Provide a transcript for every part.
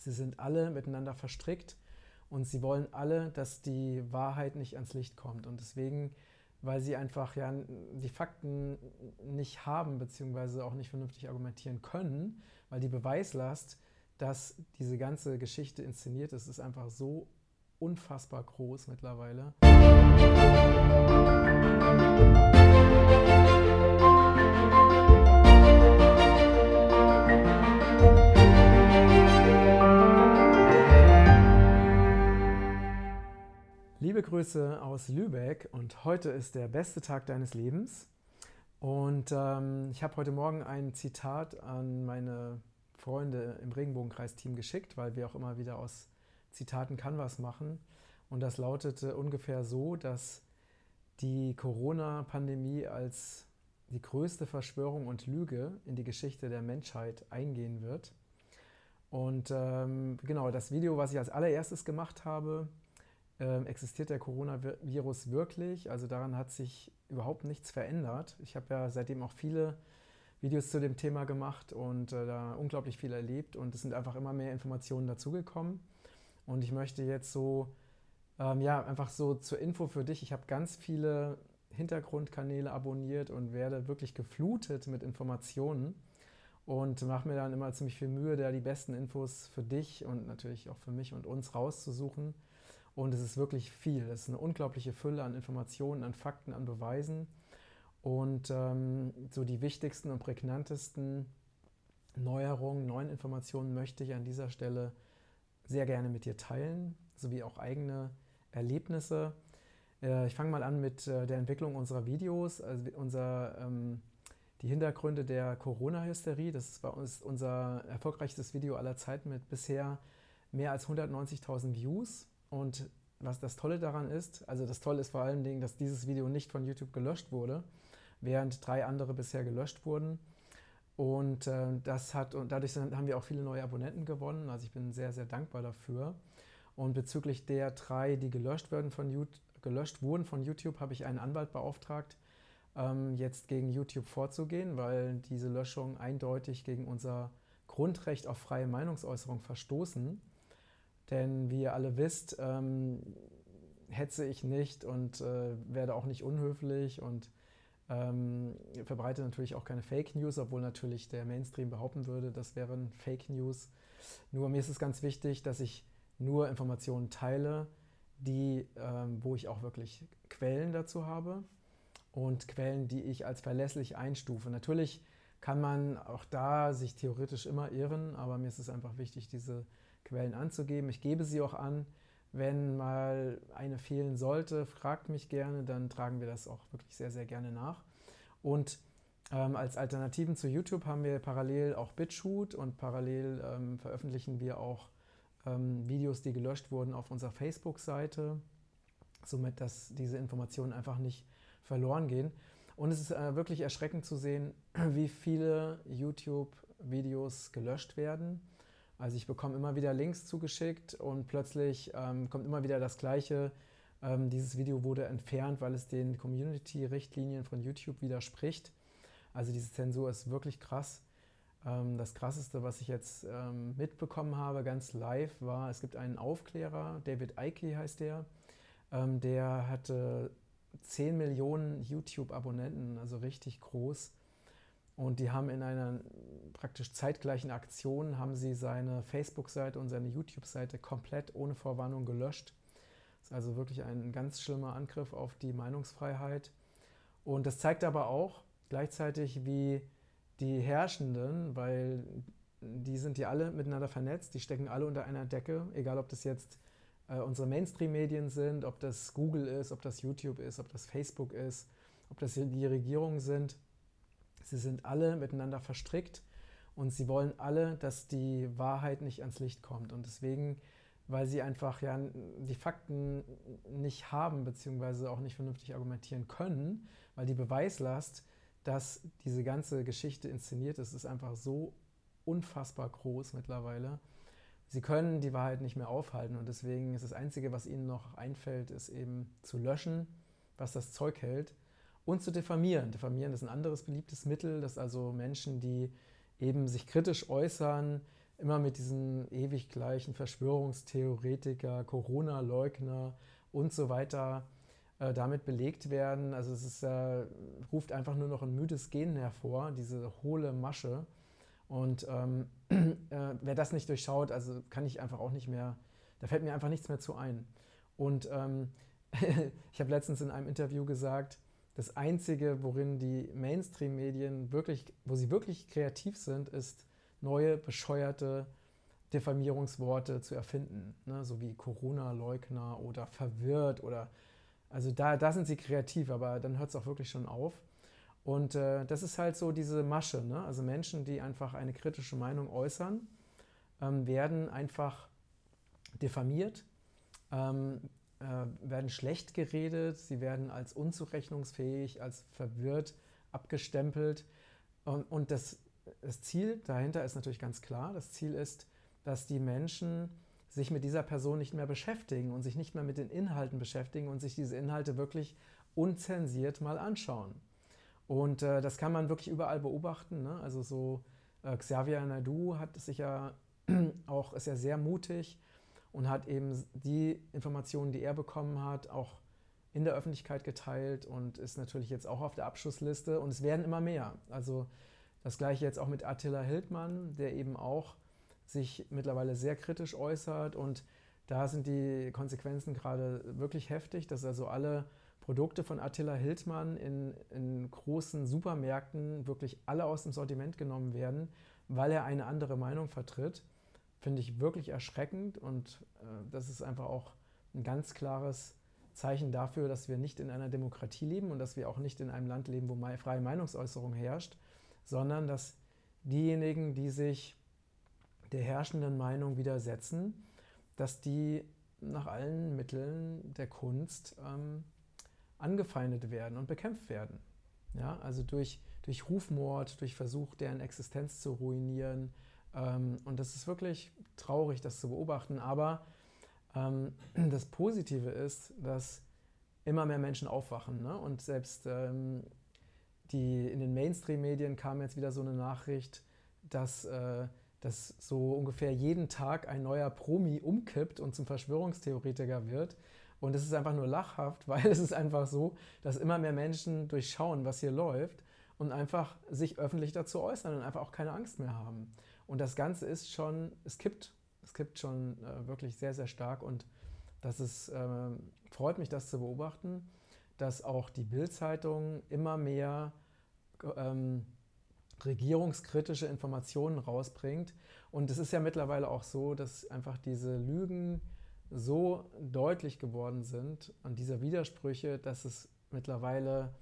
Sie sind alle miteinander verstrickt und sie wollen alle, dass die Wahrheit nicht ans Licht kommt. Und deswegen, weil sie einfach ja die Fakten nicht haben, beziehungsweise auch nicht vernünftig argumentieren können, weil die Beweislast, dass diese ganze Geschichte inszeniert ist, ist einfach so unfassbar groß mittlerweile. Liebe Grüße aus Lübeck und heute ist der beste Tag deines Lebens. Und ähm, ich habe heute Morgen ein Zitat an meine Freunde im Regenbogenkreis-Team geschickt, weil wir auch immer wieder aus Zitaten Canvas machen. Und das lautete ungefähr so, dass die Corona-Pandemie als die größte Verschwörung und Lüge in die Geschichte der Menschheit eingehen wird. Und ähm, genau, das Video, was ich als allererstes gemacht habe, äh, existiert der Coronavirus wirklich? Also daran hat sich überhaupt nichts verändert. Ich habe ja seitdem auch viele Videos zu dem Thema gemacht und äh, da unglaublich viel erlebt und es sind einfach immer mehr Informationen dazugekommen. Und ich möchte jetzt so, ähm, ja, einfach so zur Info für dich. Ich habe ganz viele Hintergrundkanäle abonniert und werde wirklich geflutet mit Informationen und mache mir dann immer ziemlich viel Mühe, da die besten Infos für dich und natürlich auch für mich und uns rauszusuchen. Und es ist wirklich viel. Es ist eine unglaubliche Fülle an Informationen, an Fakten, an Beweisen. Und ähm, so die wichtigsten und prägnantesten Neuerungen, neuen Informationen möchte ich an dieser Stelle sehr gerne mit dir teilen, sowie auch eigene Erlebnisse. Äh, ich fange mal an mit äh, der Entwicklung unserer Videos. Also unser, ähm, die Hintergründe der Corona-Hysterie. Das war unser erfolgreichstes Video aller Zeiten mit bisher mehr als 190.000 Views. Und was das Tolle daran ist, also das Tolle ist vor allen Dingen, dass dieses Video nicht von YouTube gelöscht wurde, während drei andere bisher gelöscht wurden. Und äh, das hat, und dadurch haben wir auch viele neue Abonnenten gewonnen. Also ich bin sehr, sehr dankbar dafür. Und bezüglich der drei, die gelöscht, werden von YouTube, gelöscht wurden von YouTube, habe ich einen Anwalt beauftragt, ähm, jetzt gegen YouTube vorzugehen, weil diese Löschungen eindeutig gegen unser Grundrecht auf freie Meinungsäußerung verstoßen. Denn wie ihr alle wisst, ähm, hetze ich nicht und äh, werde auch nicht unhöflich und ähm, verbreite natürlich auch keine Fake News, obwohl natürlich der Mainstream behaupten würde, das wären Fake News. Nur mir ist es ganz wichtig, dass ich nur Informationen teile, die, ähm, wo ich auch wirklich Quellen dazu habe und Quellen, die ich als verlässlich einstufe. Natürlich kann man auch da sich theoretisch immer irren, aber mir ist es einfach wichtig, diese Quellen anzugeben. Ich gebe sie auch an. Wenn mal eine fehlen sollte, fragt mich gerne, dann tragen wir das auch wirklich sehr, sehr gerne nach. Und ähm, als Alternativen zu YouTube haben wir parallel auch BitShoot und parallel ähm, veröffentlichen wir auch ähm, Videos, die gelöscht wurden auf unserer Facebook-Seite, somit dass diese Informationen einfach nicht verloren gehen. Und es ist äh, wirklich erschreckend zu sehen, wie viele YouTube-Videos gelöscht werden. Also ich bekomme immer wieder Links zugeschickt und plötzlich ähm, kommt immer wieder das Gleiche. Ähm, dieses Video wurde entfernt, weil es den Community-Richtlinien von YouTube widerspricht. Also diese Zensur ist wirklich krass. Ähm, das Krasseste, was ich jetzt ähm, mitbekommen habe, ganz live, war, es gibt einen Aufklärer, David Icke heißt der, ähm, der hatte 10 Millionen YouTube-Abonnenten, also richtig groß. Und die haben in einer praktisch zeitgleichen Aktion, haben sie seine Facebook-Seite und seine YouTube-Seite komplett ohne Vorwarnung gelöscht. Das ist also wirklich ein ganz schlimmer Angriff auf die Meinungsfreiheit. Und das zeigt aber auch gleichzeitig, wie die Herrschenden, weil die sind ja alle miteinander vernetzt, die stecken alle unter einer Decke, egal ob das jetzt äh, unsere Mainstream-Medien sind, ob das Google ist, ob das YouTube ist, ob das Facebook ist, ob das die Regierungen sind Sie sind alle miteinander verstrickt und sie wollen alle, dass die Wahrheit nicht ans Licht kommt. Und deswegen, weil sie einfach ja die Fakten nicht haben, beziehungsweise auch nicht vernünftig argumentieren können, weil die Beweislast, dass diese ganze Geschichte inszeniert ist, ist einfach so unfassbar groß mittlerweile. Sie können die Wahrheit nicht mehr aufhalten und deswegen ist das Einzige, was ihnen noch einfällt, ist eben zu löschen, was das Zeug hält und zu diffamieren. Diffamieren ist ein anderes beliebtes Mittel, dass also Menschen, die eben sich kritisch äußern, immer mit diesen ewig gleichen Verschwörungstheoretiker, Corona-Leugner und so weiter äh, damit belegt werden. Also es ist, äh, ruft einfach nur noch ein müdes Gen hervor, diese hohle Masche. Und ähm, äh, wer das nicht durchschaut, also kann ich einfach auch nicht mehr, da fällt mir einfach nichts mehr zu ein. Und ähm, ich habe letztens in einem Interview gesagt, das Einzige, worin die Mainstream-Medien wirklich, wo sie wirklich kreativ sind, ist neue, bescheuerte Diffamierungsworte zu erfinden. Ne? So wie Corona-Leugner oder verwirrt oder also da, da sind sie kreativ, aber dann hört es auch wirklich schon auf. Und äh, das ist halt so diese Masche. Ne? Also Menschen, die einfach eine kritische Meinung äußern, ähm, werden einfach diffamiert, ähm, äh, werden schlecht geredet, sie werden als unzurechnungsfähig, als verwirrt abgestempelt. Und, und das, das Ziel dahinter ist natürlich ganz klar. Das Ziel ist, dass die Menschen sich mit dieser Person nicht mehr beschäftigen und sich nicht mehr mit den Inhalten beschäftigen und sich diese Inhalte wirklich unzensiert mal anschauen. Und äh, das kann man wirklich überall beobachten. Ne? Also so äh, Xavier Naidu hat sich ja auch, ist ja sehr mutig und hat eben die Informationen, die er bekommen hat, auch in der Öffentlichkeit geteilt und ist natürlich jetzt auch auf der Abschussliste und es werden immer mehr. Also das gleiche jetzt auch mit Attila Hildmann, der eben auch sich mittlerweile sehr kritisch äußert und da sind die Konsequenzen gerade wirklich heftig, dass also alle Produkte von Attila Hildmann in, in, großen Supermärkten wirklich alle aus dem Sortiment genommen werden, weil er eine andere Meinung vertritt. Finde ich wirklich erschreckend und äh, das ist einfach auch ein ganz klares Zeichen dafür, dass wir nicht in einer Demokratie leben und dass wir auch nicht in einem Land leben, wo freie Meinungsäußerung herrscht, sondern dass diejenigen, die sich der herrschenden Meinung widersetzen, dass die nach allen Mitteln der Kunst ähm, angefeindet werden und bekämpft werden. Ja, also durch, durch Rufmord, durch Versuch, deren Existenz zu ruinieren. Ähm, und das ist wirklich traurig, das zu beobachten. Aber ähm, das Positive ist, dass immer mehr Menschen aufwachen. Ne? Und selbst ähm, die, in den Mainstream-Medien kam jetzt wieder so eine Nachricht, dass äh, dass so ungefähr jeden Tag ein neuer Promi umkippt und zum Verschwörungstheoretiker wird. Und es ist einfach nur lachhaft, weil es ist einfach so, dass immer mehr Menschen durchschauen, was hier läuft und einfach sich öffentlich dazu äußern und einfach auch keine Angst mehr haben. Und das Ganze ist schon, es kippt, es kippt schon äh, wirklich sehr, sehr stark und das ist, äh, freut mich, das zu beobachten, dass auch die Bild-Zeitung immer mehr ähm, regierungskritische Informationen rausbringt. Und es ist ja mittlerweile auch so, dass einfach diese Lügen so deutlich geworden sind und diese Widersprüche, dass es mittlerweile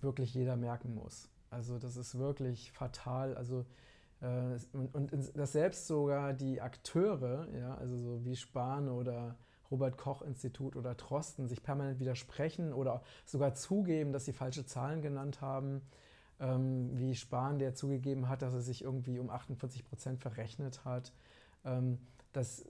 wirklich jeder merken muss. Also das ist wirklich fatal. Also äh, und, dass selbst sogar die Akteure, ja, also so wie Spahn oder Robert Koch Institut oder Trosten sich permanent widersprechen oder sogar zugeben, dass sie falsche Zahlen genannt haben ähm, wie Spahn, der zugegeben hat, dass er sich irgendwie um 48 Prozent verrechnet hat. Ähm, das,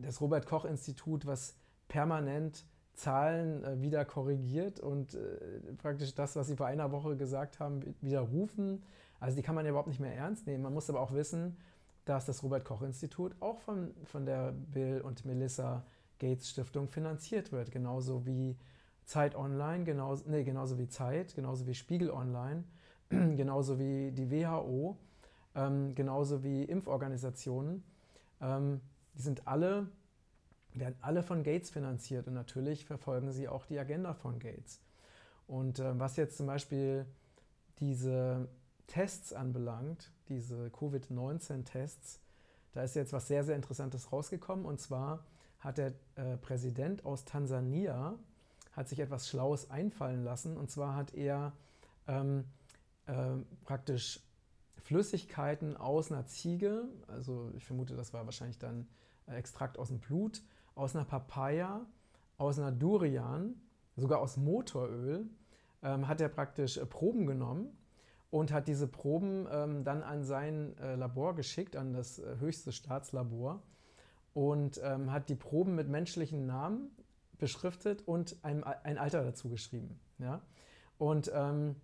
das Robert-Koch-Institut, was permanent Zahlen äh, wieder korrigiert und äh, praktisch das, was sie vor einer Woche gesagt haben, widerrufen. Also die kann man ja überhaupt nicht mehr ernst nehmen. Man muss aber auch wissen, dass das Robert-Koch-Institut auch von, von der Bill und Melissa Gates Stiftung finanziert wird, genauso wie Zeit Online, genauso, nee, genauso wie Zeit, genauso wie Spiegel Online. genauso wie die WHO, ähm, genauso wie Impforganisationen. Ähm, die sind alle, werden alle von Gates finanziert und natürlich verfolgen sie auch die Agenda von Gates. Und äh, was jetzt zum Beispiel diese Tests anbelangt, diese Covid-19-Tests, da ist jetzt was sehr, sehr Interessantes rausgekommen. Und zwar hat der äh, Präsident aus Tansania hat sich etwas Schlaues einfallen lassen. Und zwar hat er ähm, äh, praktisch Flüssigkeiten aus einer Ziege, also ich vermute, das war wahrscheinlich dann äh, Extrakt aus dem Blut, aus einer Papaya, aus einer Durian, sogar aus Motoröl, ähm, hat er praktisch äh, Proben genommen und hat diese Proben ähm, dann an sein äh, Labor geschickt, an das äh, höchste Staatslabor und ähm, hat die Proben mit menschlichen Namen beschriftet und ein, ein Alter dazu geschrieben. Ja? Und ähm,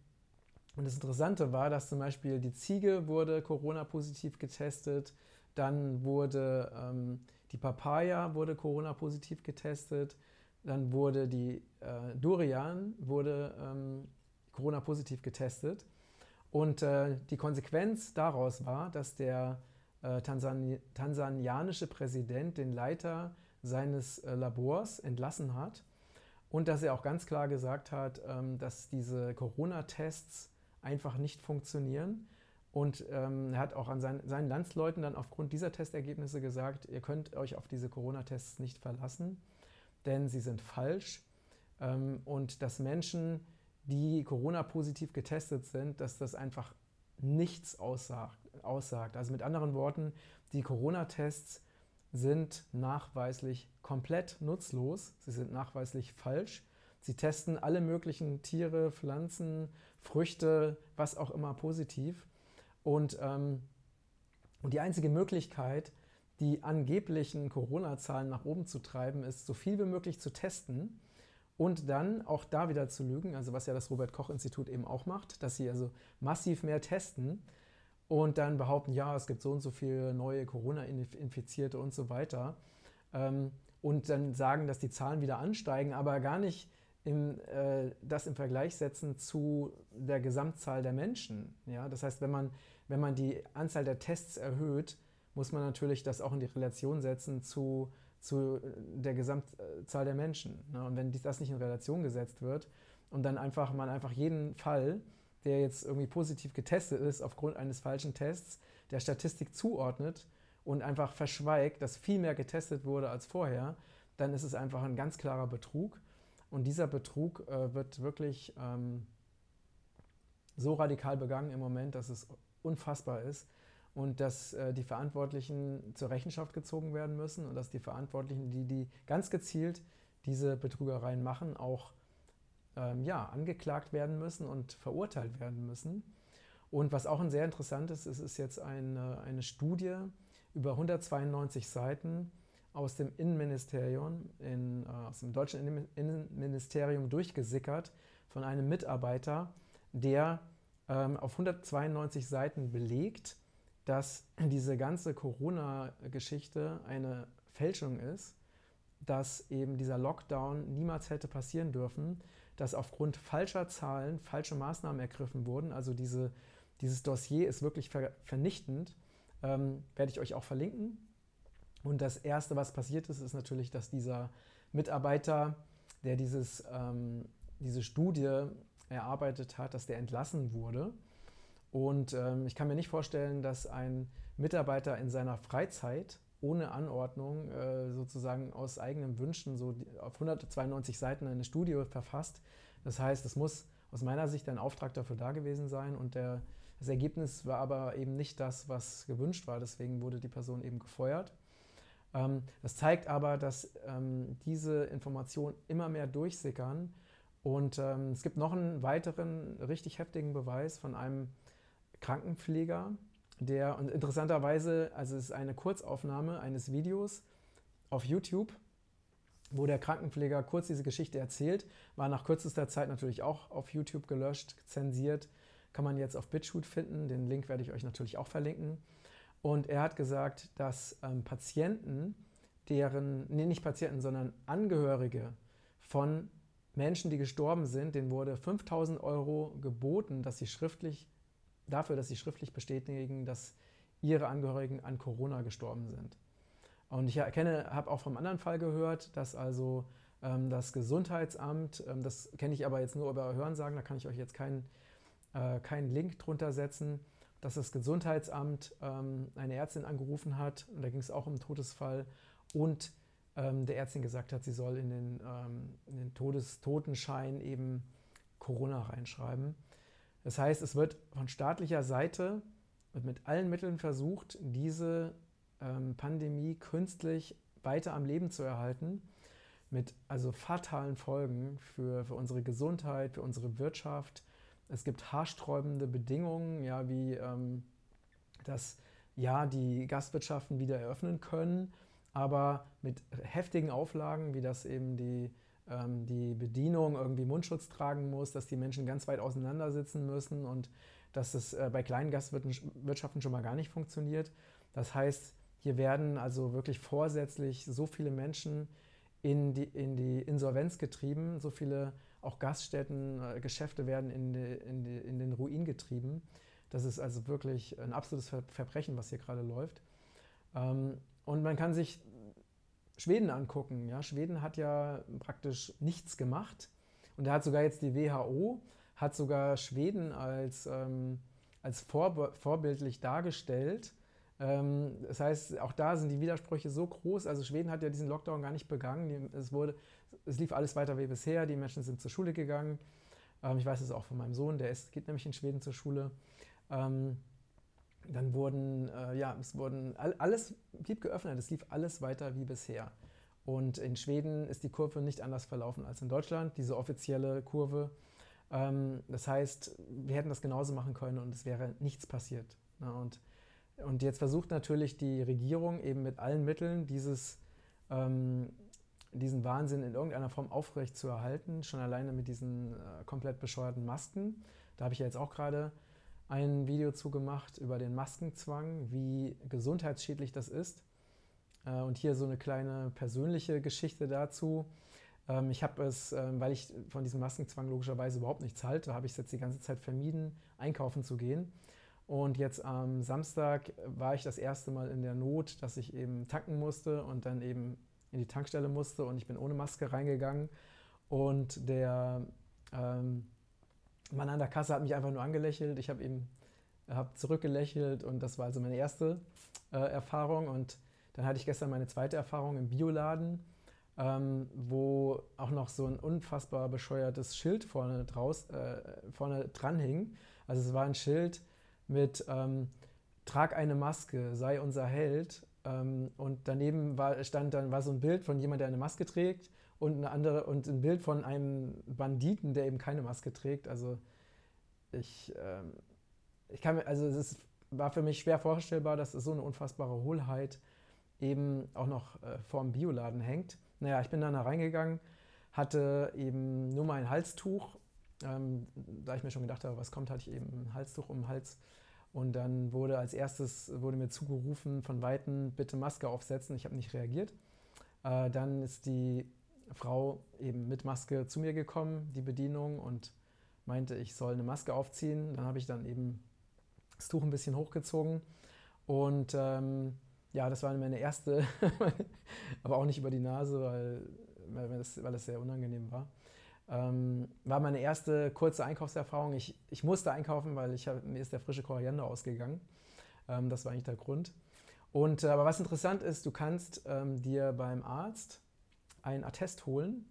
und das Interessante war, dass zum Beispiel die Ziege wurde Corona-positiv getestet, Dann wurde ähm, die Papaya wurde Corona-positiv getestet. Dann wurde die äh, Durian wurde ähm, Corona-positiv getestet. Und äh, die Konsequenz daraus war, dass der äh, Tansani tansanianische Präsident den Leiter seines äh, Labors entlassen hat und dass er auch ganz klar gesagt hat, ähm, dass diese Corona-Tests einfach nicht funktionieren. Und ähm, er hat auch an sein, seinen Landsleuten dann aufgrund dieser Testergebnisse gesagt, ihr könnt euch auf diese Corona-Tests nicht verlassen, denn sie sind falsch. Ähm, und dass Menschen, die Corona-positiv getestet sind, dass das einfach nichts aussagt. Also mit anderen Worten, die Corona-Tests sind nachweislich komplett nutzlos. Sie sind nachweislich falsch. Sie testen alle möglichen Tiere, Pflanzen, Früchte, was auch immer positiv. Und, ähm, und die einzige Möglichkeit, die angeblichen Corona-Zahlen nach oben zu treiben, ist, so viel wie möglich zu testen und dann auch da wieder zu lügen, also was ja das Robert Koch Institut eben auch macht, dass sie also massiv mehr testen und dann behaupten, ja, es gibt so und so viele neue Corona-Infizierte und so weiter. Ähm, und dann sagen, dass die Zahlen wieder ansteigen, aber gar nicht im, äh, das im Vergleich setzen zu der Gesamtzahl der Menschen. Ja? Das heißt, wenn man, wenn man die Anzahl der Tests erhöht, muss man natürlich das auch in die Relation setzen zu, zu der Gesamtzahl der Menschen. Ne? Und wenn das nicht in Relation gesetzt wird und dann einfach man einfach jeden Fall der jetzt irgendwie positiv getestet ist aufgrund eines falschen Tests, der Statistik zuordnet und einfach verschweigt, dass viel mehr getestet wurde als vorher, dann ist es einfach ein ganz klarer Betrug. Und dieser Betrug äh, wird wirklich ähm, so radikal begangen im Moment, dass es unfassbar ist und dass äh, die Verantwortlichen zur Rechenschaft gezogen werden müssen und dass die Verantwortlichen, die, die ganz gezielt diese Betrügereien machen, auch ähm, ja, angeklagt werden müssen und verurteilt werden müssen. Und was auch ein sehr interessantes ist, ist jetzt eine, eine Studie über 192 Seiten aus dem Innenministerium, in, äh, aus dem deutschen Innenministerium durchgesickert von einem Mitarbeiter, der ähm, auf 192 Seiten belegt, dass diese ganze Corona-Geschichte eine Fälschung ist, dass eben dieser Lockdown niemals hätte passieren dürfen, dass aufgrund falscher Zahlen falsche Maßnahmen ergriffen wurden. Also diese, dieses Dossier ist wirklich ver vernichtend. Ähm, werde ich euch auch verlinken. Und das Erste, was passiert ist, ist natürlich, dass dieser Mitarbeiter, der dieses, ähm, diese Studie erarbeitet hat, dass der entlassen wurde. Und ähm, ich kann mir nicht vorstellen, dass ein Mitarbeiter in seiner Freizeit ohne Anordnung äh, sozusagen aus eigenen Wünschen so auf 192 Seiten eine Studie verfasst. Das heißt, es muss aus meiner Sicht ein Auftrag dafür da gewesen sein und der, das Ergebnis war aber eben nicht das, was gewünscht war. Deswegen wurde die Person eben gefeuert. Ähm, das zeigt aber, dass ähm, diese Informationen immer mehr durchsickern. Und ähm, es gibt noch einen weiteren richtig heftigen Beweis von einem Krankenpfleger, der, und interessanterweise, also es ist eine Kurzaufnahme eines Videos auf YouTube, wo der Krankenpfleger kurz diese Geschichte erzählt, war nach kürzester Zeit natürlich auch auf YouTube gelöscht, zensiert, kann man jetzt auf BitChute finden, den Link werde ich euch natürlich auch verlinken. Und er hat gesagt, dass ähm, Patienten, deren, nee, nicht Patienten, sondern Angehörige von Menschen, die gestorben sind, denen wurde 5000 Euro geboten, dass sie schriftlich dafür, dass sie schriftlich bestätigen, dass ihre Angehörigen an Corona gestorben sind. Und ich erkenne, habe auch vom anderen Fall gehört, dass also ähm, das Gesundheitsamt, ähm, das kenne ich aber jetzt nur über Hörensagen, da kann ich euch jetzt keinen äh, keinen Link drunter setzen, dass das Gesundheitsamt ähm, eine Ärztin angerufen hat, und da ging es auch um einen Todesfall, und ähm, der Ärztin gesagt hat, sie soll in den, ähm, in den Todestotenschein eben Corona reinschreiben. Das heißt, es wird von staatlicher Seite mit allen Mitteln versucht, diese ähm, Pandemie künstlich weiter am Leben zu erhalten, mit also fatalen Folgen für, für unsere Gesundheit, für unsere Wirtschaft. Es gibt haarsträubende Bedingungen, ja, wie ähm, dass ja die Gastwirtschaften wieder eröffnen können, aber mit heftigen Auflagen, wie das eben die ähm, die Bedienung irgendwie Mundschutz tragen muss, dass die Menschen ganz weit auseinander sitzen müssen und dass es äh, bei kleinen Gastwirtschaften schon mal gar nicht funktioniert. Das heißt, Hier werden also wirklich vorsätzlich so viele Menschen in die, in die Insolvenz getrieben, so viele auch Gaststätten, äh, Geschäfte werden in, die, in, die, in den Ruin getrieben. Das ist also wirklich ein absolutes Verbrechen, was hier gerade läuft. Ähm, und man kann sich Schweden angucken. Ja? Schweden hat ja praktisch nichts gemacht. Und da hat sogar jetzt die WHO, hat sogar Schweden als, ähm, als vorbe vorbildlich dargestellt. Ähm, das heißt, auch da sind die Widersprüche so groß. Also Schweden hat ja diesen Lockdown gar nicht begangen. Es, wurde, es lief alles weiter wie bisher. Die Menschen sind zur Schule gegangen. Ähm, ich weiß es auch von meinem Sohn, der ist, geht nämlich in Schweden zur Schule. Dann wurden, äh, ja, es wurden, alles blieb geöffnet, es lief alles weiter wie bisher. Und in Schweden ist die Kurve nicht anders verlaufen als in Deutschland, diese offizielle Kurve. Ähm, das heißt, wir hätten das genauso machen können und es wäre nichts passiert. Ne? Und, und jetzt versucht natürlich die Regierung eben mit allen Mitteln dieses, ähm, diesen Wahnsinn in irgendeiner Form aufrecht zu erhalten, schon alleine mit diesen äh, komplett bescheuerten Masken. Da habe ich ja jetzt auch gerade ein Video zugemacht über den Maskenzwang, wie gesundheitsschädlich das ist. Äh, und hier so eine kleine persönliche Geschichte dazu. Ähm, ich habe es, ähm, weil ich von diesem Maskenzwang logischerweise überhaupt nichts halte, habe ich es jetzt die ganze Zeit vermieden, einkaufen zu gehen. Und jetzt am Samstag war ich das erste Mal in der Not, dass ich eben tanken musste und dann eben in die Tankstelle musste und ich bin ohne Maske reingegangen. Und der ähm, Mann an der Kasse hat mich einfach nur angelächelt. Ich habe ihm hab zurückgelächelt und das war also meine erste äh, Erfahrung. Und dann hatte ich gestern meine zweite Erfahrung im Bioladen, ähm, wo auch noch so ein unfassbar bescheuertes Schild vorne, draus, äh, vorne dran hing. Also es war ein Schild mit ähm, Trag eine Maske, sei unser Held. Ähm, und daneben war, stand dann war so ein Bild von jemand, der eine Maske trägt und eine andere und ein Bild von einem Banditen, der eben keine Maske trägt. Also ich, ähm, ich kann mir, also es war für mich schwer vorstellbar, dass so eine unfassbare Hohlheit eben auch noch äh, vor dem Bioladen hängt. Naja, ich bin dann da reingegangen, hatte eben nur mein Halstuch. Ähm, da ich mir schon gedacht habe, was kommt, hatte ich eben ein Halstuch um den Hals. Und dann wurde als erstes wurde mir zugerufen von Weitem, bitte Maske aufsetzen. Ich habe nicht reagiert. Äh, dann ist die Frau eben mit Maske zu mir gekommen, die Bedienung, und meinte, ich soll eine Maske aufziehen. Dann habe ich dann eben das Tuch ein bisschen hochgezogen. Und ähm, ja, das war meine erste, aber auch nicht über die Nase, weil, weil, das, weil das sehr unangenehm war. Ähm, war meine erste kurze Einkaufserfahrung. Ich, ich musste einkaufen, weil ich hab, mir ist der frische Koriander ausgegangen. Ähm, das war eigentlich der Grund. Und äh, aber was interessant ist, du kannst ähm, dir beim Arzt ein Attest holen,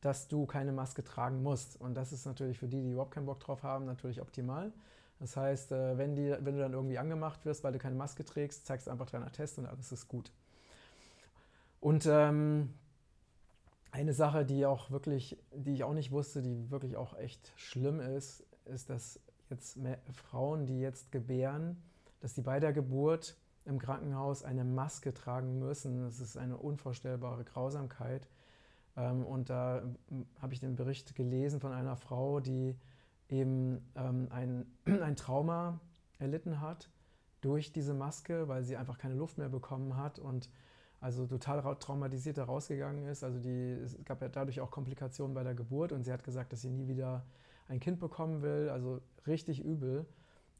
dass du keine Maske tragen musst. Und das ist natürlich für die, die überhaupt keinen Bock drauf haben, natürlich optimal. Das heißt, äh, wenn, die, wenn du dann irgendwie angemacht wirst, weil du keine Maske trägst, zeigst du einfach deinen Attest und alles ist gut. Und ähm, eine Sache, die auch wirklich, die ich auch nicht wusste, die wirklich auch echt schlimm ist, ist, dass jetzt Frauen, die jetzt gebären, dass die bei der Geburt im Krankenhaus eine Maske tragen müssen. Das ist eine unvorstellbare Grausamkeit. Ähm, und da habe ich den Bericht gelesen von einer Frau, die eben ähm, ein, ein Trauma erlitten hat durch diese Maske, weil sie einfach keine Luft mehr bekommen hat und also total traumatisiert da rausgegangen ist. Also die, es gab ja dadurch auch Komplikationen bei der Geburt und sie hat gesagt, dass sie nie wieder ein Kind bekommen will. Also richtig übel.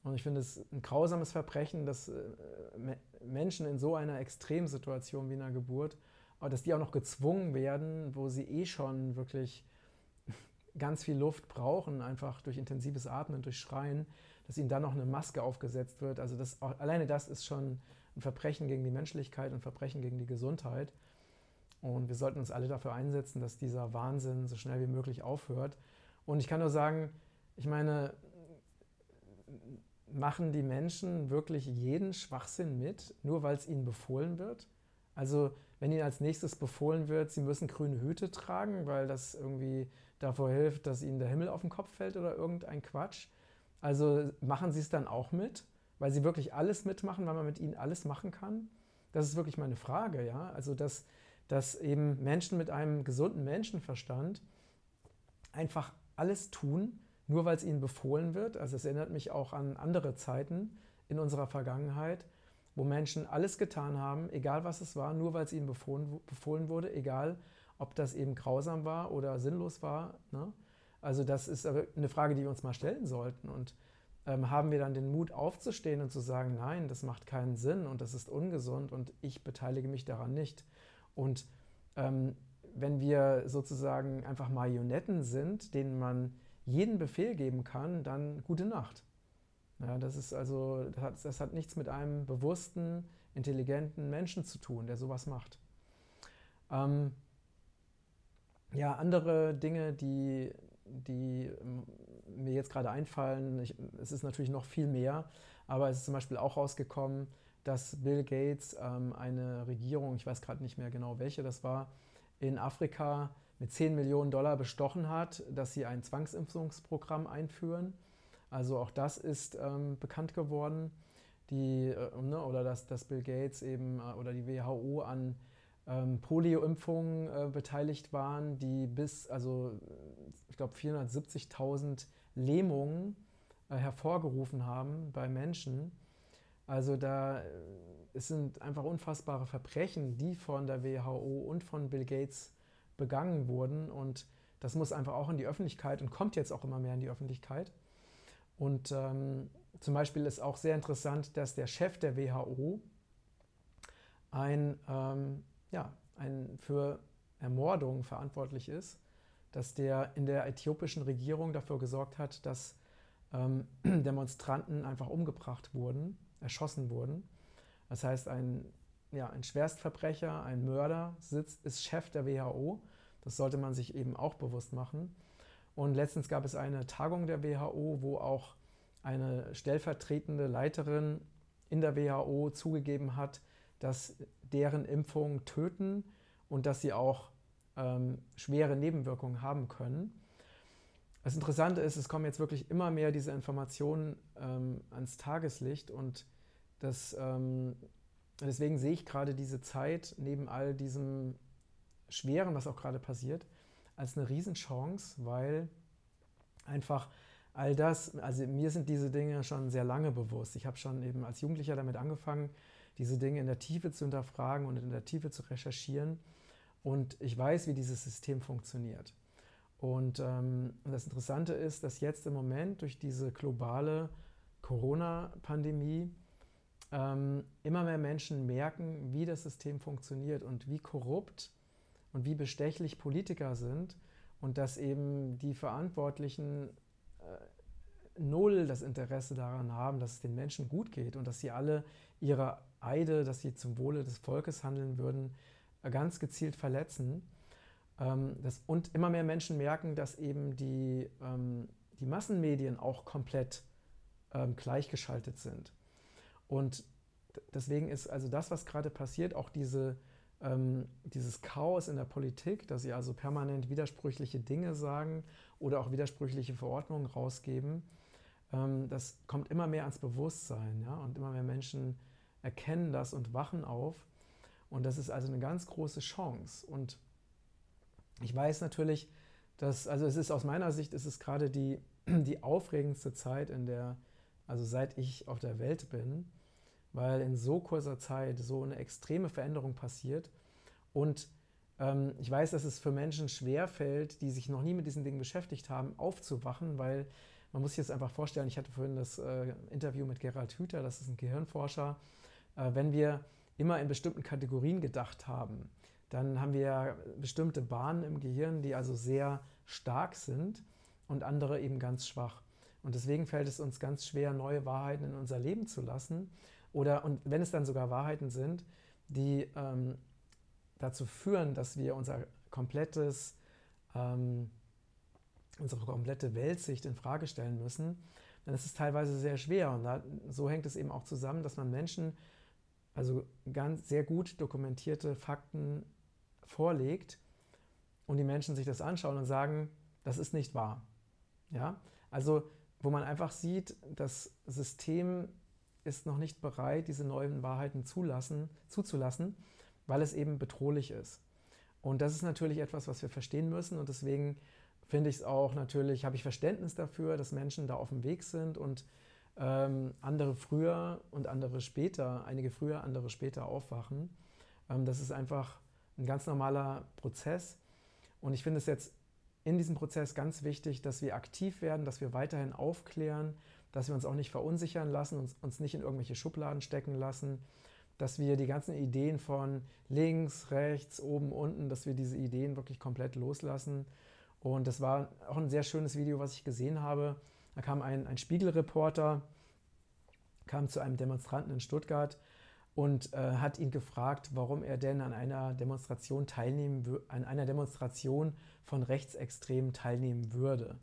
Und ich finde es ein grausames Verbrechen, dass äh, Menschen in so einer Extremsituation wie einer Geburt, dass die auch noch gezwungen werden, wo sie eh schon wirklich ganz viel Luft brauchen, einfach durch intensives Atmen, durch Schreien, dass ihnen dann noch eine Maske aufgesetzt wird. Also das, alleine das ist schon ein Verbrechen gegen die Menschlichkeit, ein Verbrechen gegen die Gesundheit. Und wir sollten uns alle dafür einsetzen, dass dieser Wahnsinn so schnell wie möglich aufhört. Und ich kann nur sagen, ich meine, machen die Menschen wirklich jeden Schwachsinn mit, nur weil es ihnen befohlen wird? Also wenn ihnen als nächstes befohlen wird, sie müssen grüne Hüte tragen, weil das irgendwie davor hilft, dass ihnen der Himmel auf den Kopf fällt oder irgendein Quatsch. Also machen sie es dann auch mit, weil sie wirklich alles mitmachen, weil man mit ihnen alles machen kann? Das ist wirklich meine Frage, ja. Also dass, dass eben Menschen mit einem gesunden Menschenverstand einfach alles tun, nur weil es ihnen befohlen wird. Also es erinnert mich auch an andere Zeiten in unserer Vergangenheit, wo Menschen alles getan haben, egal was es war, nur weil es ihnen befohlen, befohlen wurde, egal ob das eben grausam war oder sinnlos war. Ne? Also das ist eine Frage, die wir uns mal stellen sollten. Und ähm, haben wir dann den Mut aufzustehen und zu sagen, nein, das macht keinen Sinn und das ist ungesund und ich beteilige mich daran nicht. Und ähm, wenn wir sozusagen einfach Marionetten sind, denen man jeden Befehl geben kann, dann gute Nacht. Ja, das ist also, das hat, das hat nichts mit einem bewussten, intelligenten Menschen zu tun, der sowas macht. Ähm, ja, andere Dinge, die, die mir jetzt gerade einfallen, ich, es ist natürlich noch viel mehr, aber es ist zum Beispiel auch rausgekommen, dass Bill Gates ähm, eine Regierung, ich weiß gerade nicht mehr genau welche das war, in Afrika mit 10 Millionen Dollar bestochen hat, dass sie ein Zwangsimpfungsprogramm einführen. Also auch das ist ähm, bekannt geworden, die, äh, ne, oder dass, dass Bill Gates eben äh, oder die WHO an ähm, Polio-Impfungen äh, beteiligt waren, die bis, also ich glaube 470.000 Lähmungen äh, hervorgerufen haben bei Menschen. Also da äh, es sind einfach unfassbare Verbrechen, die von der WHO und von Bill Gates begangen wurden. Und das muss einfach auch in die Öffentlichkeit und kommt jetzt auch immer mehr in die Öffentlichkeit. Und ähm, zum Beispiel ist auch sehr interessant, dass der Chef der WHO ein, ähm, ja, ein für Ermordungen verantwortlich ist, dass der in der äthiopischen Regierung dafür gesorgt hat, dass ähm, Demonstranten einfach umgebracht wurden, erschossen wurden. Das heißt, ein, ja, ein Schwerstverbrecher, ein Mörder sitzt, ist Chef der WHO. Das sollte man sich eben auch bewusst machen. Und letztens gab es eine Tagung der WHO, wo auch eine stellvertretende Leiterin in der WHO zugegeben hat, dass deren Impfungen töten und dass sie auch ähm, schwere Nebenwirkungen haben können. Das Interessante ist, es kommen jetzt wirklich immer mehr diese Informationen ähm, ans Tageslicht und das, ähm, deswegen sehe ich gerade diese Zeit neben all diesem Schweren, was auch gerade passiert, als eine Riesenchance, weil einfach all das, also mir sind diese Dinge schon sehr lange bewusst. Ich habe schon eben als Jugendlicher damit angefangen, diese Dinge in der Tiefe zu hinterfragen und in der Tiefe zu recherchieren. Und ich weiß, wie dieses System funktioniert. Und ähm, das Interessante ist, dass jetzt im Moment durch diese globale Corona-Pandemie ähm, immer mehr Menschen merken, wie das System funktioniert und wie korrupt und wie bestechlich Politiker sind und dass eben die Verantwortlichen äh, null das Interesse daran haben, dass es den Menschen gut geht und dass sie alle ihre Eide, dass sie zum Wohle des Volkes handeln würden, äh, ganz gezielt verletzen. Ähm, das, und immer mehr Menschen merken, dass eben die, ähm, die Massenmedien auch komplett ähm, gleichgeschaltet sind. Und deswegen ist also das, was gerade passiert, auch diese, ähm, dieses Chaos in der Politik, dass sie also permanent widersprüchliche Dinge sagen oder auch widersprüchliche Verordnungen rausgeben, ähm, das kommt immer mehr ans Bewusstsein. Ja? Und immer mehr Menschen erkennen das und wachen auf. Und das ist also eine ganz große Chance. Und ich weiß natürlich, dass, also es ist aus meiner Sicht, ist es gerade die, die aufregendste Zeit, in der, also seit ich auf der Welt bin, weil in so kurzer Zeit so eine extreme Veränderung passiert. Und ähm, ich weiß, dass es für Menschen schwer fällt, die sich noch nie mit diesen Dingen beschäftigt haben, aufzuwachen, weil man muss sich das einfach vorstellen, ich hatte vorhin das äh, Interview mit Gerald Hüther, das ist ein Gehirnforscher, äh, wenn wir immer in bestimmten Kategorien gedacht haben, dann haben wir bestimmte Bahnen im Gehirn, die also sehr stark sind und andere eben ganz schwach. Und deswegen fällt es uns ganz schwer, neue Wahrheiten in unser Leben zu lassen. Oder, und wenn es dann sogar Wahrheiten sind, die ähm, dazu führen, dass wir unser komplettes, ähm, unsere komplette Weltsicht in Frage stellen müssen, dann ist es teilweise sehr schwer. Und da, so hängt es eben auch zusammen, dass man Menschen, also ganz sehr gut dokumentierte Fakten vorlegt und die Menschen sich das anschauen und sagen, das ist nicht wahr. Ja? Also, wo man einfach sieht, das System ist noch nicht bereit, diese neuen Wahrheiten zulassen, zuzulassen, weil es eben bedrohlich ist. Und das ist natürlich etwas, was wir verstehen müssen und deswegen finde ich es auch natürlich, habe ich Verständnis dafür, dass Menschen da auf dem Weg sind und ähm, andere früher und andere später, einige früher, andere später aufwachen. Ähm, das ist einfach ein ganz normaler Prozess. Und ich finde es jetzt in diesem Prozess ganz wichtig, dass wir aktiv werden, dass wir weiterhin aufklären, dass wir uns auch nicht verunsichern lassen, uns, uns nicht in irgendwelche Schubladen stecken lassen, dass wir die ganzen Ideen von links, rechts, oben, unten, dass wir diese Ideen wirklich komplett loslassen. Und das war auch ein sehr schönes Video, was ich gesehen habe. Da kam ein, ein Spiegelreporter, kam zu einem Demonstranten in Stuttgart und äh, hat ihn gefragt, warum er denn an einer Demonstration teilnehmen an einer Demonstration von Rechtsextremen teilnehmen würde.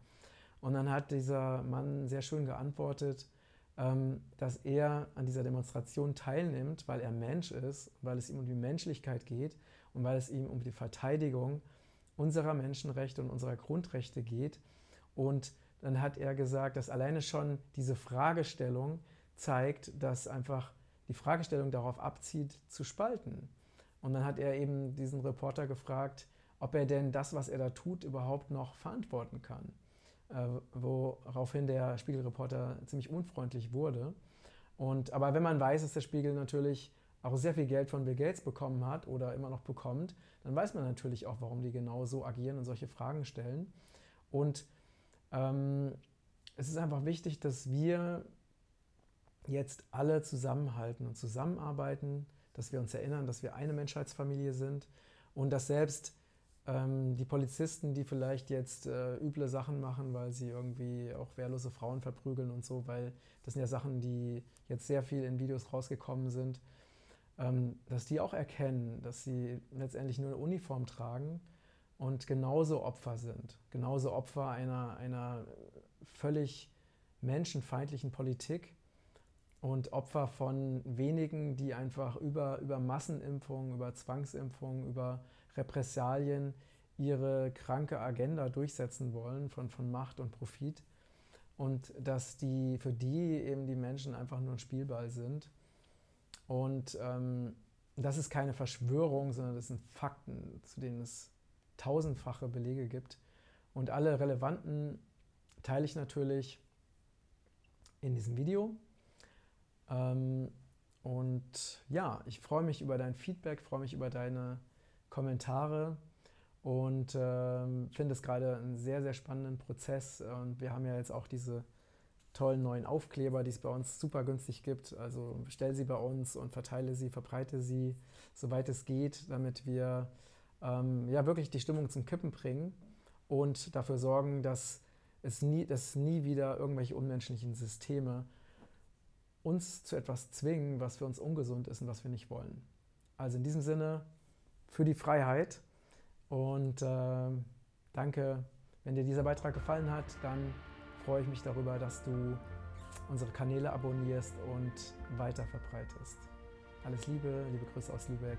Und dann hat dieser Mann sehr schön geantwortet, ähm, dass er an dieser Demonstration teilnimmt, weil er Mensch ist, weil es ihm um die Menschlichkeit geht und weil es ihm um die Verteidigung unserer Menschenrechte und unserer Grundrechte geht. Und dann hat er gesagt, dass alleine schon diese Fragestellung zeigt, dass einfach die Fragestellung darauf abzieht, zu spalten. Und dann hat er eben diesen Reporter gefragt, ob er denn das, was er da tut, überhaupt noch verantworten kann. Äh, woraufhin der Spiegelreporter ziemlich unfreundlich wurde. Und, aber wenn man weiß, dass der Spiegel natürlich auch sehr viel Geld von Bill Gates bekommen hat oder immer noch bekommt, dann weiß man natürlich auch, warum die genau so agieren und solche Fragen stellen. Und ähm, es ist einfach wichtig, dass wir jetzt alle zusammenhalten und zusammenarbeiten, dass wir uns erinnern, dass wir eine Menschheitsfamilie sind und dass selbst die Polizisten, die vielleicht jetzt äh, üble Sachen machen, weil sie irgendwie auch wehrlose Frauen verprügeln und so, weil das sind ja Sachen, die jetzt sehr viel in Videos rausgekommen sind, ähm, dass die auch erkennen, dass sie letztendlich nur eine Uniform tragen und genauso Opfer sind, genauso Opfer einer, einer völlig menschenfeindlichen Politik und Opfer von wenigen, die einfach über, über Massenimpfungen, über Zwangsimpfungen, über Repressalien ihre kranke Agenda durchsetzen wollen von, von Macht und Profit. Und dass die für die eben die Menschen einfach nur ein Spielball sind. Und ähm, das ist keine Verschwörung, sondern das sind Fakten, zu denen es tausendfache Belege gibt. Und alle relevanten teile ich natürlich in diesem Video. Ähm, und ja, ich freue mich über dein Feedback, freue mich über deine Kommentare und ähm, finde es gerade einen sehr, sehr spannenden Prozess. Und wir haben ja jetzt auch diese tollen neuen Aufkleber, die es bei uns super günstig gibt. Also stell sie bei uns und verteile sie, verbreite sie, soweit es geht, damit wir ähm, ja wirklich die Stimmung zum Kippen bringen und dafür sorgen, dass es nie, dass nie wieder irgendwelche unmenschlichen Systeme uns zu etwas zwingen, was für uns ungesund ist und was wir nicht wollen. Also in diesem Sinne für die Freiheit und äh, danke, wenn dir dieser Beitrag gefallen hat, dann freue ich mich darüber, dass du unsere Kanäle abonnierst und weiter verbreitest. Alles Liebe, liebe Grüße aus Lübeck.